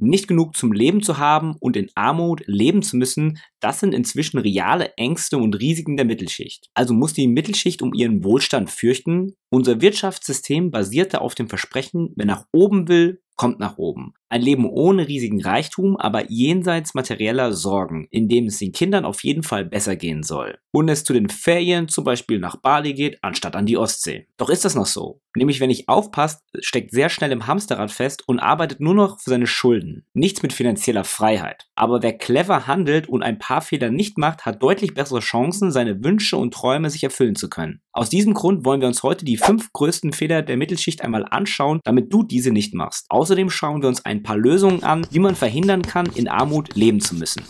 Nicht genug zum Leben zu haben und in Armut leben zu müssen, das sind inzwischen reale Ängste und Risiken der Mittelschicht. Also muss die Mittelschicht um ihren Wohlstand fürchten. Unser Wirtschaftssystem basierte auf dem Versprechen, wer nach oben will, kommt nach oben. Ein Leben ohne riesigen Reichtum, aber jenseits materieller Sorgen, in dem es den Kindern auf jeden Fall besser gehen soll. Und es zu den Ferien zum Beispiel nach Bali geht, anstatt an die Ostsee. Doch ist das noch so? Nämlich, wenn ich aufpasst, steckt sehr schnell im Hamsterrad fest und arbeitet nur noch für seine Schulden. Nichts mit finanzieller Freiheit. Aber wer clever handelt und ein paar Fehler nicht macht, hat deutlich bessere Chancen, seine Wünsche und Träume sich erfüllen zu können. Aus diesem Grund wollen wir uns heute die fünf größten Fehler der Mittelschicht einmal anschauen, damit du diese nicht machst. Außerdem schauen wir uns ein paar Lösungen an, wie man verhindern kann, in Armut leben zu müssen.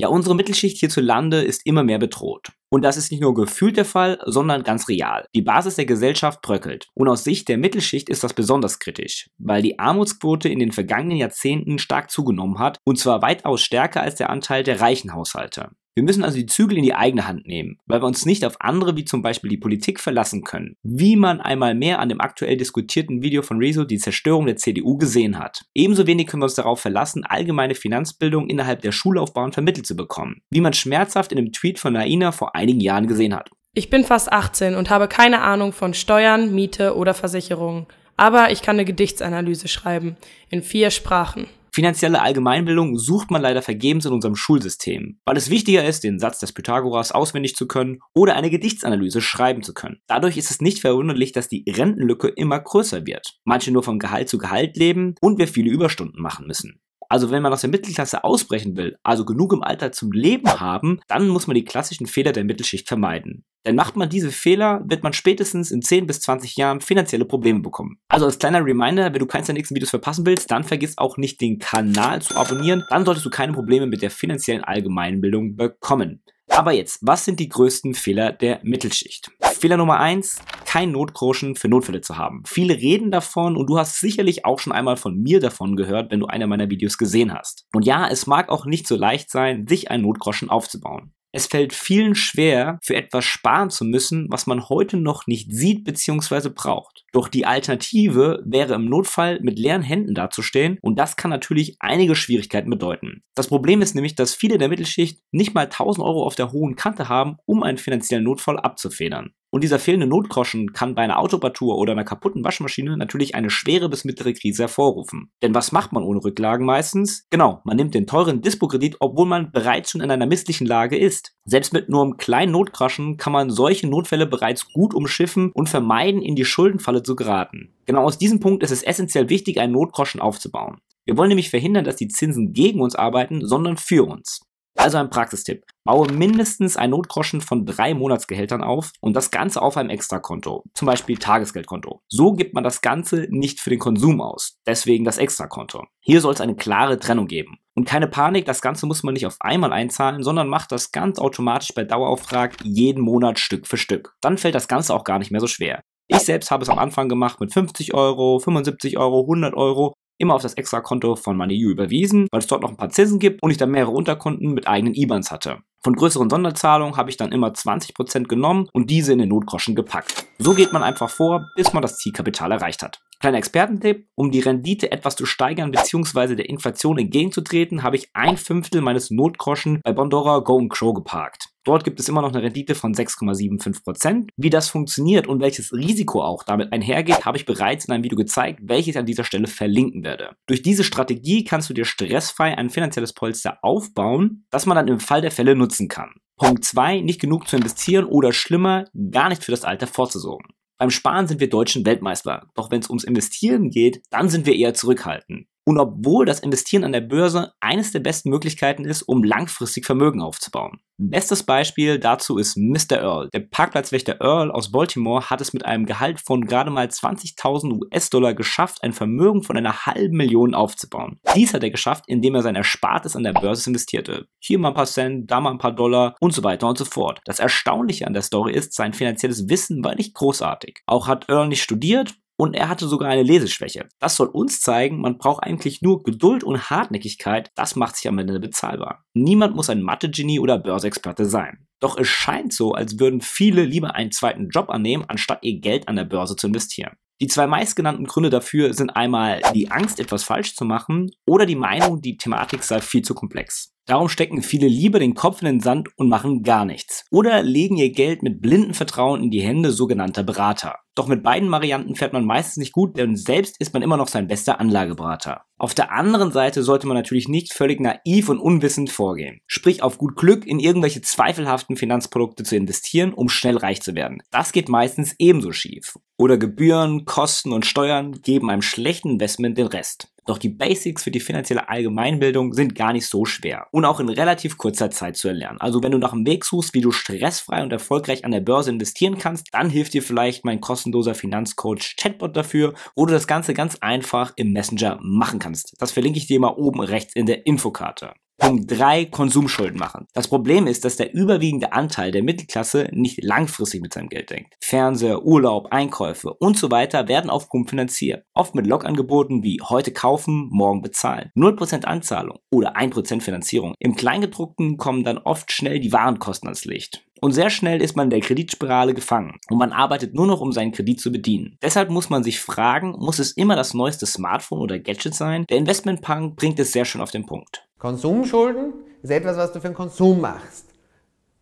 Ja, unsere Mittelschicht hierzulande ist immer mehr bedroht. Und das ist nicht nur gefühlt der Fall, sondern ganz real. Die Basis der Gesellschaft bröckelt. Und aus Sicht der Mittelschicht ist das besonders kritisch, weil die Armutsquote in den vergangenen Jahrzehnten stark zugenommen hat, und zwar weitaus stärker als der Anteil der reichen Haushalte. Wir müssen also die Zügel in die eigene Hand nehmen, weil wir uns nicht auf andere wie zum Beispiel die Politik verlassen können. Wie man einmal mehr an dem aktuell diskutierten Video von Rezo die Zerstörung der CDU gesehen hat. Ebenso wenig können wir uns darauf verlassen, allgemeine Finanzbildung innerhalb der Schullaufbahn vermittelt zu bekommen. Wie man schmerzhaft in dem Tweet von Naina vor einigen Jahren gesehen hat. Ich bin fast 18 und habe keine Ahnung von Steuern, Miete oder Versicherungen. Aber ich kann eine Gedichtsanalyse schreiben. In vier Sprachen. Finanzielle Allgemeinbildung sucht man leider vergebens in unserem Schulsystem, weil es wichtiger ist, den Satz des Pythagoras auswendig zu können oder eine Gedichtsanalyse schreiben zu können. Dadurch ist es nicht verwunderlich, dass die Rentenlücke immer größer wird. Manche nur von Gehalt zu Gehalt leben und wir viele Überstunden machen müssen. Also wenn man aus der Mittelklasse ausbrechen will, also genug im Alter zum Leben haben, dann muss man die klassischen Fehler der Mittelschicht vermeiden. Denn macht man diese Fehler, wird man spätestens in 10 bis 20 Jahren finanzielle Probleme bekommen. Also als kleiner Reminder, wenn du keins der nächsten Videos verpassen willst, dann vergiss auch nicht den Kanal zu abonnieren. Dann solltest du keine Probleme mit der finanziellen Allgemeinbildung bekommen. Aber jetzt, was sind die größten Fehler der Mittelschicht? Fehler Nummer eins: kein Notgroschen für Notfälle zu haben. Viele reden davon und du hast sicherlich auch schon einmal von mir davon gehört, wenn du einer meiner Videos gesehen hast. Und ja, es mag auch nicht so leicht sein, sich einen Notgroschen aufzubauen. Es fällt vielen schwer, für etwas sparen zu müssen, was man heute noch nicht sieht bzw. braucht. Doch die Alternative wäre im Notfall mit leeren Händen dazustehen und das kann natürlich einige Schwierigkeiten bedeuten. Das Problem ist nämlich, dass viele der Mittelschicht nicht mal 1000 Euro auf der hohen Kante haben, um einen finanziellen Notfall abzufedern. Und dieser fehlende Notgroschen kann bei einer Autopartur oder einer kaputten Waschmaschine natürlich eine schwere bis mittlere Krise hervorrufen. Denn was macht man ohne Rücklagen meistens? Genau, man nimmt den teuren Dispo-Kredit, obwohl man bereits schon in einer misslichen Lage ist. Selbst mit nur einem kleinen Notgroschen kann man solche Notfälle bereits gut umschiffen und vermeiden, in die Schuldenfalle zu geraten. Genau aus diesem Punkt ist es essentiell wichtig, einen Notgroschen aufzubauen. Wir wollen nämlich verhindern, dass die Zinsen gegen uns arbeiten, sondern für uns. Also ein Praxistipp. Baue mindestens ein Notgroschen von drei Monatsgehältern auf und das Ganze auf einem Extrakonto, zum Beispiel Tagesgeldkonto. So gibt man das Ganze nicht für den Konsum aus, deswegen das Extrakonto. Hier soll es eine klare Trennung geben. Und keine Panik, das Ganze muss man nicht auf einmal einzahlen, sondern macht das ganz automatisch bei Dauerauftrag jeden Monat Stück für Stück. Dann fällt das Ganze auch gar nicht mehr so schwer. Ich selbst habe es am Anfang gemacht mit 50 Euro, 75 Euro, 100 Euro immer auf das Extrakonto von MoneyU überwiesen, weil es dort noch ein paar Zinsen gibt und ich dann mehrere Unterkonten mit eigenen IBANs hatte. Von größeren Sonderzahlungen habe ich dann immer 20% genommen und diese in den Notgroschen gepackt. So geht man einfach vor, bis man das Zielkapital erreicht hat. Kleiner Expertentipp, um die Rendite etwas zu steigern bzw. der Inflation entgegenzutreten, habe ich ein Fünftel meines Notgroschen bei Bondora Go Crow geparkt. Dort gibt es immer noch eine Rendite von 6,75%. Wie das funktioniert und welches Risiko auch damit einhergeht, habe ich bereits in einem Video gezeigt, welches ich an dieser Stelle verlinken werde. Durch diese Strategie kannst du dir stressfrei ein finanzielles Polster aufbauen, das man dann im Fall der Fälle nutzen kann. Punkt 2, nicht genug zu investieren oder schlimmer, gar nicht für das Alter vorzusorgen. Beim Sparen sind wir Deutschen Weltmeister. Doch wenn es ums Investieren geht, dann sind wir eher zurückhaltend. Und obwohl das Investieren an der Börse eines der besten Möglichkeiten ist, um langfristig Vermögen aufzubauen. Bestes Beispiel dazu ist Mr. Earl. Der Parkplatzwächter Earl aus Baltimore hat es mit einem Gehalt von gerade mal 20.000 US-Dollar geschafft, ein Vermögen von einer halben Million aufzubauen. Dies hat er geschafft, indem er sein Erspartes an der Börse investierte. Hier mal ein paar Cent, da mal ein paar Dollar und so weiter und so fort. Das Erstaunliche an der Story ist, sein finanzielles Wissen war nicht großartig. Auch hat Earl nicht studiert und er hatte sogar eine Leseschwäche. Das soll uns zeigen, man braucht eigentlich nur Geduld und Hartnäckigkeit, das macht sich am Ende bezahlbar. Niemand muss ein Mathe-Genie oder Börseexperte sein. Doch es scheint so, als würden viele lieber einen zweiten Job annehmen, anstatt ihr Geld an der Börse zu investieren. Die zwei meistgenannten Gründe dafür sind einmal die Angst, etwas falsch zu machen oder die Meinung, die Thematik sei viel zu komplex. Darum stecken viele lieber den Kopf in den Sand und machen gar nichts. Oder legen ihr Geld mit blindem Vertrauen in die Hände sogenannter Berater. Doch mit beiden Varianten fährt man meistens nicht gut, denn selbst ist man immer noch sein bester Anlageberater. Auf der anderen Seite sollte man natürlich nicht völlig naiv und unwissend vorgehen. Sprich auf gut Glück in irgendwelche zweifelhaften Finanzprodukte zu investieren, um schnell reich zu werden. Das geht meistens ebenso schief. Oder Gebühren, Kosten und Steuern geben einem schlechten Investment den Rest. Doch die Basics für die finanzielle Allgemeinbildung sind gar nicht so schwer und auch in relativ kurzer Zeit zu erlernen. Also wenn du nach einem Weg suchst, wie du stressfrei und erfolgreich an der Börse investieren kannst, dann hilft dir vielleicht mein kostenloser Finanzcoach Chatbot dafür, wo du das Ganze ganz einfach im Messenger machen kannst. Das verlinke ich dir mal oben rechts in der Infokarte. Punkt 3, Konsumschulden machen. Das Problem ist, dass der überwiegende Anteil der Mittelklasse nicht langfristig mit seinem Geld denkt. Fernseher, Urlaub, Einkäufe und so weiter werden auf Pump finanziert. Oft mit Logangeboten wie heute kaufen, morgen bezahlen. 0% Anzahlung oder 1% Finanzierung. Im Kleingedruckten kommen dann oft schnell die Warenkosten ans Licht. Und sehr schnell ist man in der Kreditspirale gefangen und man arbeitet nur noch, um seinen Kredit zu bedienen. Deshalb muss man sich fragen, muss es immer das neueste Smartphone oder Gadget sein? Der Investmentpunk bringt es sehr schön auf den Punkt. Konsumschulden ist etwas, was du für den Konsum machst.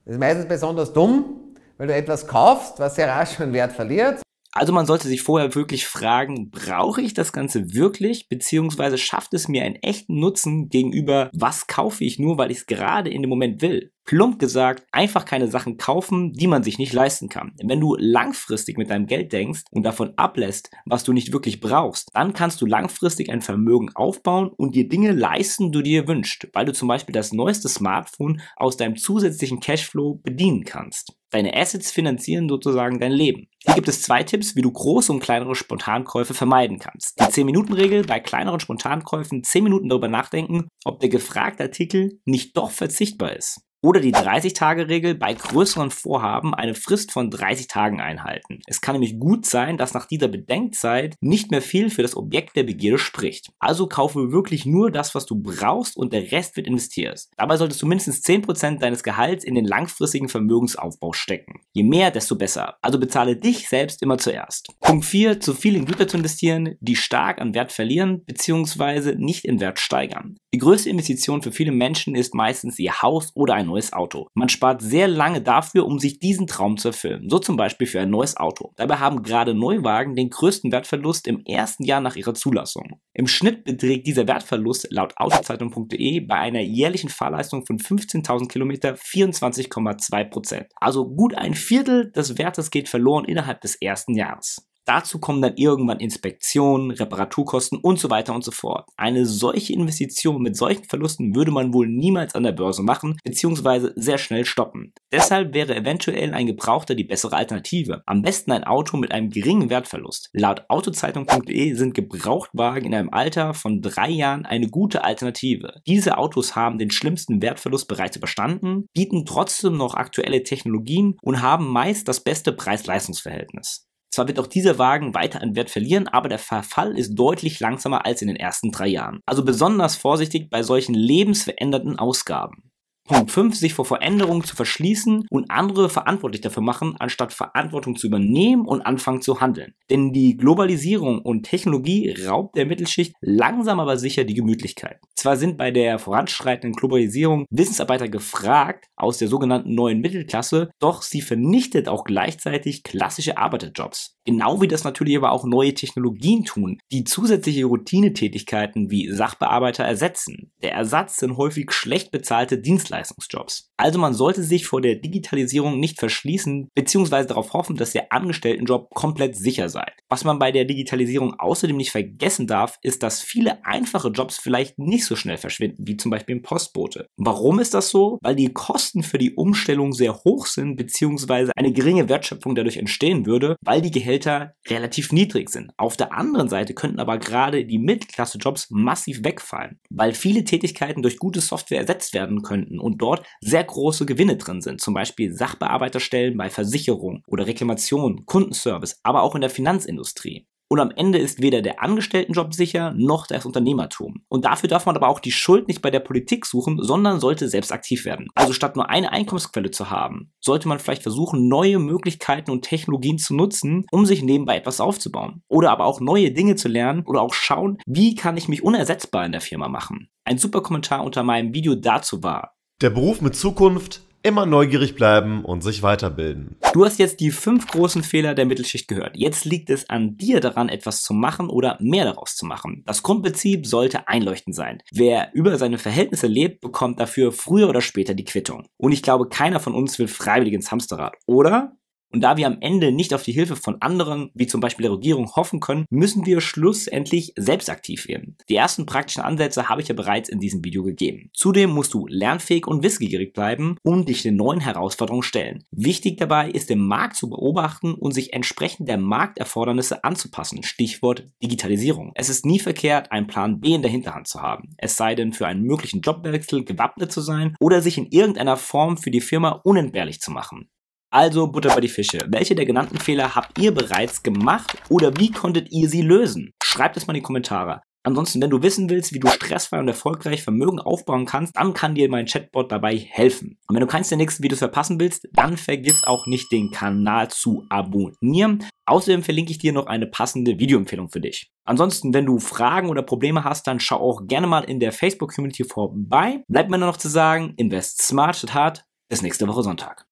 Das ist meistens besonders dumm, weil du etwas kaufst, was sehr rasch an Wert verliert. Also man sollte sich vorher wirklich fragen, brauche ich das Ganze wirklich, beziehungsweise schafft es mir einen echten Nutzen gegenüber, was kaufe ich nur, weil ich es gerade in dem Moment will plump gesagt, einfach keine Sachen kaufen, die man sich nicht leisten kann. Wenn du langfristig mit deinem Geld denkst und davon ablässt, was du nicht wirklich brauchst, dann kannst du langfristig ein Vermögen aufbauen und dir Dinge leisten, die du dir wünschst, weil du zum Beispiel das neueste Smartphone aus deinem zusätzlichen Cashflow bedienen kannst. Deine Assets finanzieren sozusagen dein Leben. Hier gibt es zwei Tipps, wie du große und kleinere Spontankäufe vermeiden kannst. Die 10-Minuten-Regel bei kleineren Spontankäufen 10 Minuten darüber nachdenken, ob der gefragte Artikel nicht doch verzichtbar ist. Oder die 30-Tage-Regel bei größeren Vorhaben eine Frist von 30 Tagen einhalten. Es kann nämlich gut sein, dass nach dieser Bedenkzeit nicht mehr viel für das Objekt der Begierde spricht. Also kaufe wirklich nur das, was du brauchst und der Rest wird investiert. Dabei solltest du mindestens 10% deines Gehalts in den langfristigen Vermögensaufbau stecken. Je mehr, desto besser. Also bezahle dich selbst immer zuerst. Punkt 4. Zu viel in Güter zu investieren, die stark an Wert verlieren bzw. nicht in Wert steigern. Die größte Investition für viele Menschen ist meistens ihr Haus oder ein neues Auto. Man spart sehr lange dafür, um sich diesen Traum zu erfüllen. So zum Beispiel für ein neues Auto. Dabei haben gerade Neuwagen den größten Wertverlust im ersten Jahr nach ihrer Zulassung. Im Schnitt beträgt dieser Wertverlust laut autozeitung.de bei einer jährlichen Fahrleistung von 15.000 Kilometer 24,2% Also gut ein Viertel des Wertes geht verloren innerhalb des ersten Jahres. Dazu kommen dann irgendwann Inspektionen, Reparaturkosten und so weiter und so fort. Eine solche Investition mit solchen Verlusten würde man wohl niemals an der Börse machen, beziehungsweise sehr schnell stoppen. Deshalb wäre eventuell ein Gebrauchter die bessere Alternative. Am besten ein Auto mit einem geringen Wertverlust. Laut autozeitung.de sind Gebrauchtwagen in einem Alter von drei Jahren eine gute Alternative. Diese Autos haben den schlimmsten Wertverlust bereits überstanden, bieten trotzdem noch aktuelle Technologien und haben meist das beste Preis-Leistungs-Verhältnis. Zwar wird auch dieser Wagen weiter an Wert verlieren, aber der Verfall ist deutlich langsamer als in den ersten drei Jahren. Also besonders vorsichtig bei solchen lebensverändernden Ausgaben. Punkt 5, sich vor Veränderungen zu verschließen und andere verantwortlich dafür machen, anstatt Verantwortung zu übernehmen und anfangen zu handeln. Denn die Globalisierung und Technologie raubt der Mittelschicht langsam aber sicher die Gemütlichkeit. Zwar sind bei der voranschreitenden Globalisierung Wissensarbeiter gefragt aus der sogenannten neuen Mittelklasse, doch sie vernichtet auch gleichzeitig klassische Arbeiterjobs. Genau wie das natürlich aber auch neue Technologien tun, die zusätzliche Routinetätigkeiten wie Sachbearbeiter ersetzen. Der Ersatz sind häufig schlecht bezahlte Dienstleistungsjobs. Also man sollte sich vor der Digitalisierung nicht verschließen bzw. darauf hoffen, dass der Angestelltenjob komplett sicher sei. Was man bei der Digitalisierung außerdem nicht vergessen darf, ist, dass viele einfache Jobs vielleicht nicht so schnell verschwinden, wie zum Beispiel ein Postbote. Warum ist das so? Weil die Kosten für die Umstellung sehr hoch sind bzw. eine geringe Wertschöpfung dadurch entstehen würde, weil die Gehälter relativ niedrig sind. Auf der anderen Seite könnten aber gerade die Mittelklasse-Jobs massiv wegfallen, weil viele Tätigkeiten durch gute Software ersetzt werden könnten und dort sehr große Gewinne drin sind. Zum Beispiel Sachbearbeiterstellen bei Versicherung oder Reklamation, Kundenservice, aber auch in der Finanzindustrie. Und am Ende ist weder der Angestelltenjob sicher, noch das Unternehmertum. Und dafür darf man aber auch die Schuld nicht bei der Politik suchen, sondern sollte selbst aktiv werden. Also statt nur eine Einkommensquelle zu haben, sollte man vielleicht versuchen, neue Möglichkeiten und Technologien zu nutzen, um sich nebenbei etwas aufzubauen. Oder aber auch neue Dinge zu lernen oder auch schauen, wie kann ich mich unersetzbar in der Firma machen. Ein super Kommentar unter meinem Video dazu war. Der Beruf mit Zukunft Immer neugierig bleiben und sich weiterbilden. Du hast jetzt die fünf großen Fehler der Mittelschicht gehört. Jetzt liegt es an dir daran, etwas zu machen oder mehr daraus zu machen. Das Grundprinzip sollte einleuchtend sein. Wer über seine Verhältnisse lebt, bekommt dafür früher oder später die Quittung. Und ich glaube, keiner von uns will freiwillig ins Hamsterrad. Oder? Und da wir am Ende nicht auf die Hilfe von anderen, wie zum Beispiel der Regierung, hoffen können, müssen wir schlussendlich selbst aktiv werden. Die ersten praktischen Ansätze habe ich ja bereits in diesem Video gegeben. Zudem musst du lernfähig und wissgierig bleiben und dich den neuen Herausforderungen stellen. Wichtig dabei ist, den Markt zu beobachten und sich entsprechend der Markterfordernisse anzupassen. Stichwort Digitalisierung. Es ist nie verkehrt, einen Plan B in der Hinterhand zu haben. Es sei denn, für einen möglichen Jobwechsel gewappnet zu sein oder sich in irgendeiner Form für die Firma unentbehrlich zu machen. Also Butter bei die Fische. Welche der genannten Fehler habt ihr bereits gemacht oder wie konntet ihr sie lösen? Schreibt es mal in die Kommentare. Ansonsten, wenn du wissen willst, wie du stressfrei und erfolgreich Vermögen aufbauen kannst, dann kann dir mein Chatbot dabei helfen. Und wenn du keins der nächsten Videos verpassen willst, dann vergiss auch nicht den Kanal zu abonnieren. Außerdem verlinke ich dir noch eine passende Videoempfehlung für dich. Ansonsten, wenn du Fragen oder Probleme hast, dann schau auch gerne mal in der Facebook-Community vorbei. Bleibt mir nur noch zu sagen, invest smart statt hart. Bis nächste Woche Sonntag.